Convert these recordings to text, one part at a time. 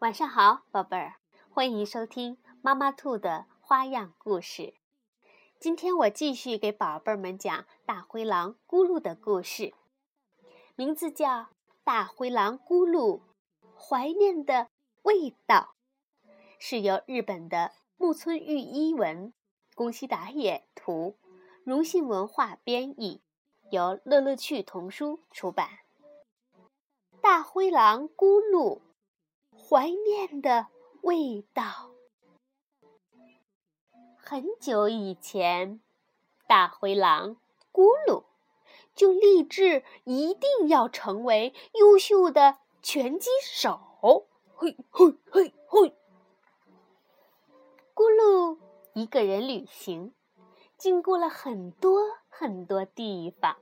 晚上好，宝贝儿，欢迎收听妈妈兔的花样故事。今天我继续给宝贝们讲大灰狼咕噜的故事，名字叫《大灰狼咕噜怀念的味道》，是由日本的木村裕一文、宫西达也图，荣信文化编译，由乐乐趣童书出版。大灰狼咕噜。怀念的味道。很久以前，大灰狼咕噜就立志一定要成为优秀的拳击手。嘿，嘿，嘿，嘿！咕噜一个人旅行，经过了很多很多地方。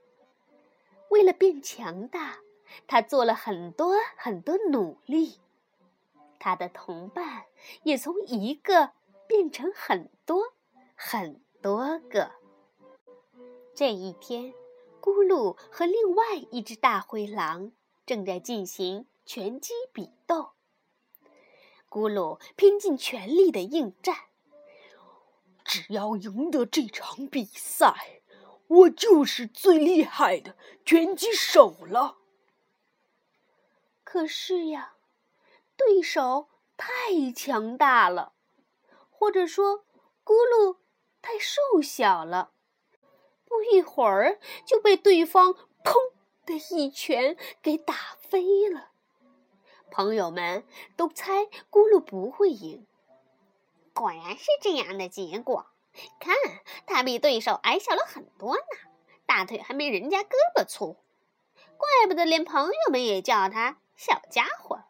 为了变强大，他做了很多很多努力。他的同伴也从一个变成很多很多个。这一天，咕噜和另外一只大灰狼正在进行拳击比斗。咕噜拼尽全力的应战，只要赢得这场比赛，我就是最厉害的拳击手了。可是呀。对手太强大了，或者说，咕噜太瘦小了，不一会儿就被对方“砰”的一拳给打飞了。朋友们都猜咕噜不会赢，果然是这样的结果。看，他比对手矮小了很多呢，大腿还没人家胳膊粗，怪不得连朋友们也叫他小家伙。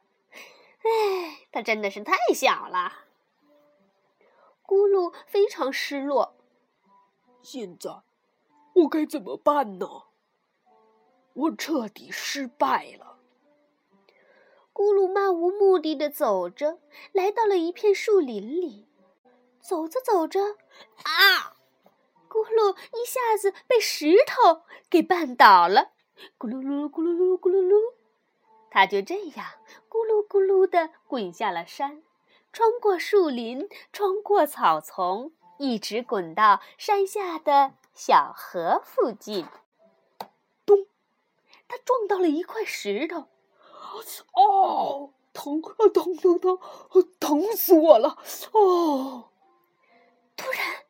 唉，它真的是太小了。咕噜非常失落。现在我该怎么办呢？我彻底失败了。咕噜漫无目的的走着，来到了一片树林里。走着走着，啊！咕噜一下子被石头给绊倒了。咕噜噜，咕噜噜，咕噜噜。他就这样咕噜咕噜地滚下了山，穿过树林，穿过草丛，一直滚到山下的小河附近。咚！他撞到了一块石头，哦，疼啊，疼疼疼，疼死我了！哦！突然，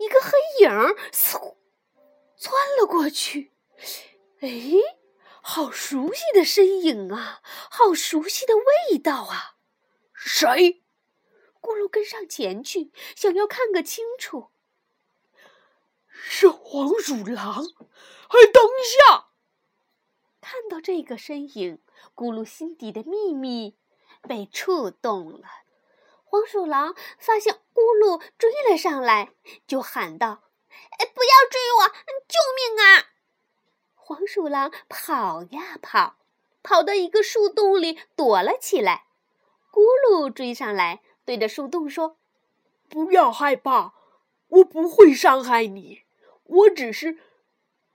一个黑影嗖窜了过去。哎！好熟悉的身影啊，好熟悉的味道啊！谁？咕噜跟上前去，想要看个清楚。是黄鼠狼！哎，等一下！看到这个身影，咕噜心底的秘密被触动了。黄鼠狼发现咕噜追了上来，就喊道：“哎，不要追我！救命啊！”黄鼠狼跑呀跑，跑到一个树洞里躲了起来。咕噜追上来，对着树洞说：“不要害怕，我不会伤害你。我只是，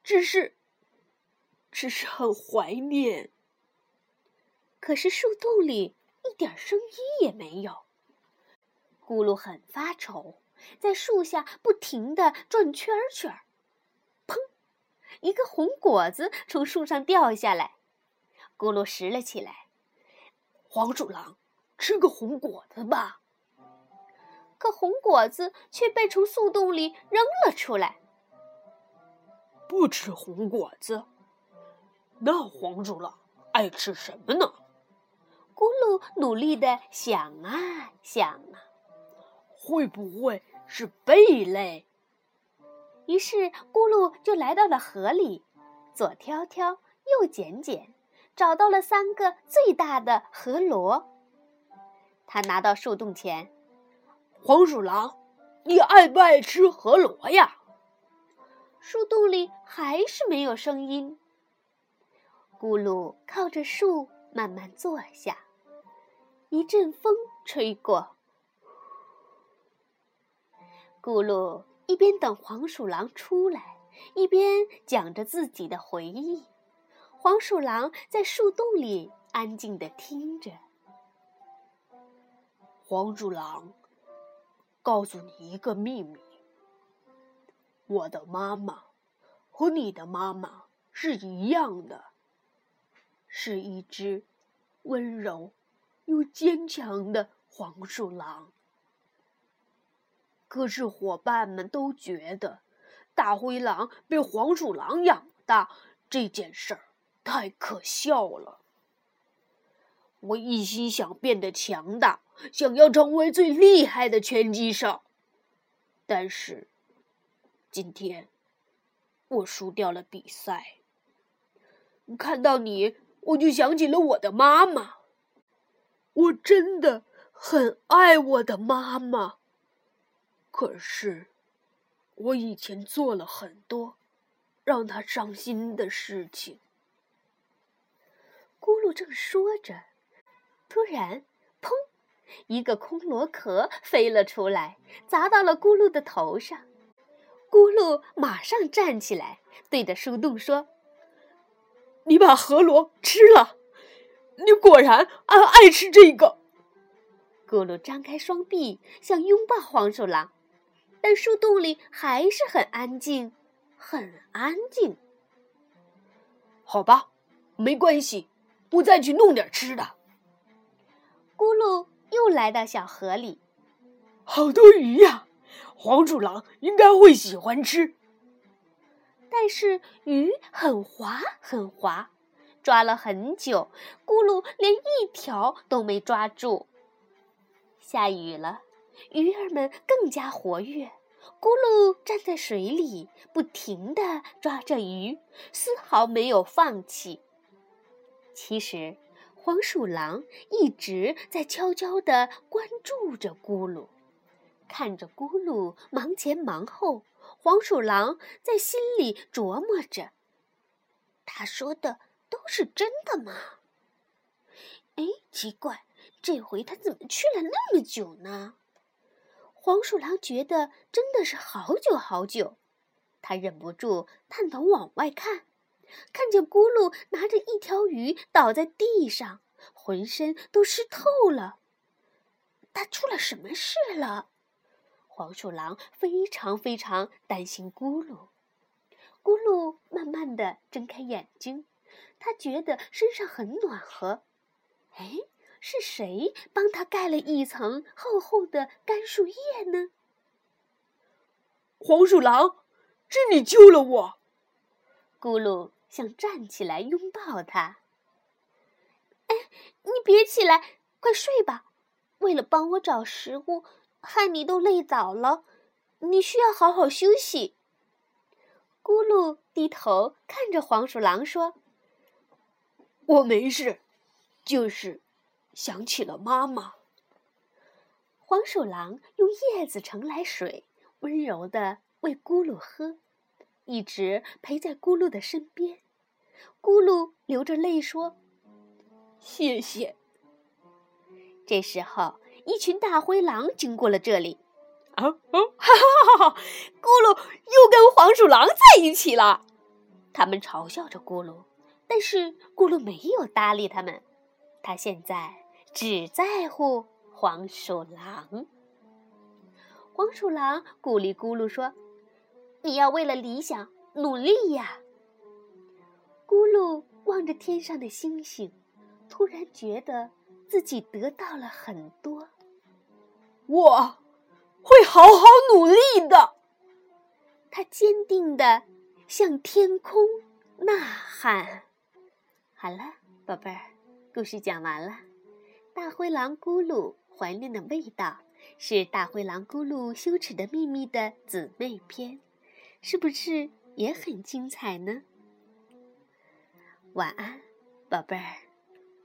只是，只是很怀念。”可是树洞里一点声音也没有。咕噜很发愁，在树下不停地转圈圈。一个红果子从树上掉下来，咕噜拾了起来。黄鼠狼，吃个红果子吧。可红果子却被从树洞里扔了出来。不吃红果子，那黄鼠狼爱吃什么呢？咕噜努力的想啊想啊，会不会是贝类？于是，咕噜就来到了河里，左挑挑，右捡捡，找到了三个最大的河螺。他拿到树洞前，黄鼠狼，你爱不爱吃河螺呀？树洞里还是没有声音。咕噜靠着树慢慢坐下，一阵风吹过，咕噜。一边等黄鼠狼出来，一边讲着自己的回忆。黄鼠狼在树洞里安静地听着。黄鼠狼，告诉你一个秘密：我的妈妈和你的妈妈是一样的，是一只温柔又坚强的黄鼠狼。可是伙伴们都觉得，大灰狼被黄鼠狼养大这件事儿太可笑了。我一心想变得强大，想要成为最厉害的拳击手。但是，今天我输掉了比赛。看到你，我就想起了我的妈妈。我真的很爱我的妈妈。可是，我以前做了很多让他伤心的事情。咕噜正说着。突然，砰！一个空螺壳飞了出来，砸到了咕噜的头上。咕噜马上站起来，对着树洞说：“你把河螺吃了，你果然爱爱吃这个。”咕噜张开双臂想拥抱黄鼠狼，但树洞里还是很安静，很安静。好吧，没关系，我再去弄点吃的。咕噜又来到小河里，好多鱼呀！黄鼠狼应该会喜欢吃。但是鱼很滑很滑，抓了很久，咕噜连一条都没抓住。下雨了，鱼儿们更加活跃。咕噜站在水里，不停地抓着鱼，丝毫没有放弃。其实。黄鼠狼一直在悄悄地关注着咕噜，看着咕噜忙前忙后。黄鼠狼在心里琢磨着：“他说的都是真的吗？哎，奇怪，这回他怎么去了那么久呢？”黄鼠狼觉得真的是好久好久，他忍不住探头往外看。看见咕噜拿着一条鱼倒在地上，浑身都湿透了。他出了什么事了？黄鼠狼非常非常担心咕噜。咕噜慢慢的睁开眼睛，他觉得身上很暖和。哎，是谁帮他盖了一层厚厚的干树叶呢？黄鼠狼，是你救了我。咕噜。想站起来拥抱他。哎，你别起来，快睡吧。为了帮我找食物，害你都累倒了，你需要好好休息。咕噜低头看着黄鼠狼说：“我没事，就是想起了妈妈。”黄鼠狼用叶子盛来水，温柔的喂咕噜喝，一直陪在咕噜的身边。咕噜流着泪说：“谢谢。”这时候，一群大灰狼经过了这里。啊啊！哈哈哈哈！咕噜又跟黄鼠狼在一起了。他们嘲笑着咕噜，但是咕噜没有搭理他们。他现在只在乎黄鼠狼。黄鼠狼鼓励咕噜说：“你要为了理想努力呀。”咕噜望着天上的星星，突然觉得自己得到了很多。我会好好努力的。他坚定的向天空呐喊。好了，宝贝儿，故事讲完了。大灰狼咕噜怀念的味道是大灰狼咕噜羞耻的秘密的姊妹篇，是不是也很精彩呢？晚安，宝贝儿。